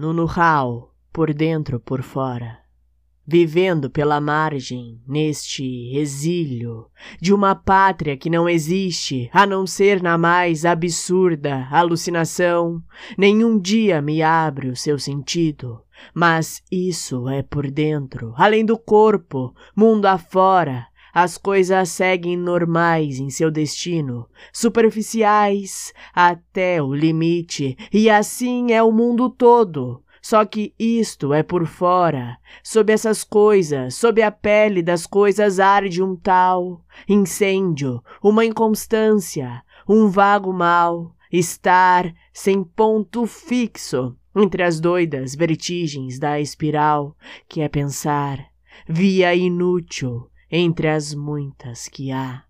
no know-how, por dentro, por fora vivendo pela margem, neste exílio, de uma pátria que não existe, a não ser na mais absurda alucinação, nenhum dia me abre o seu sentido, mas isso é por dentro, além do corpo, mundo afora, as coisas seguem normais em seu destino, superficiais até o limite, e assim é o mundo todo. Só que isto é por fora, sob essas coisas, sob a pele das coisas arde um tal incêndio, uma inconstância, um vago mal, estar sem ponto fixo entre as doidas vertigens da espiral, que é pensar, via inútil entre as muitas que há.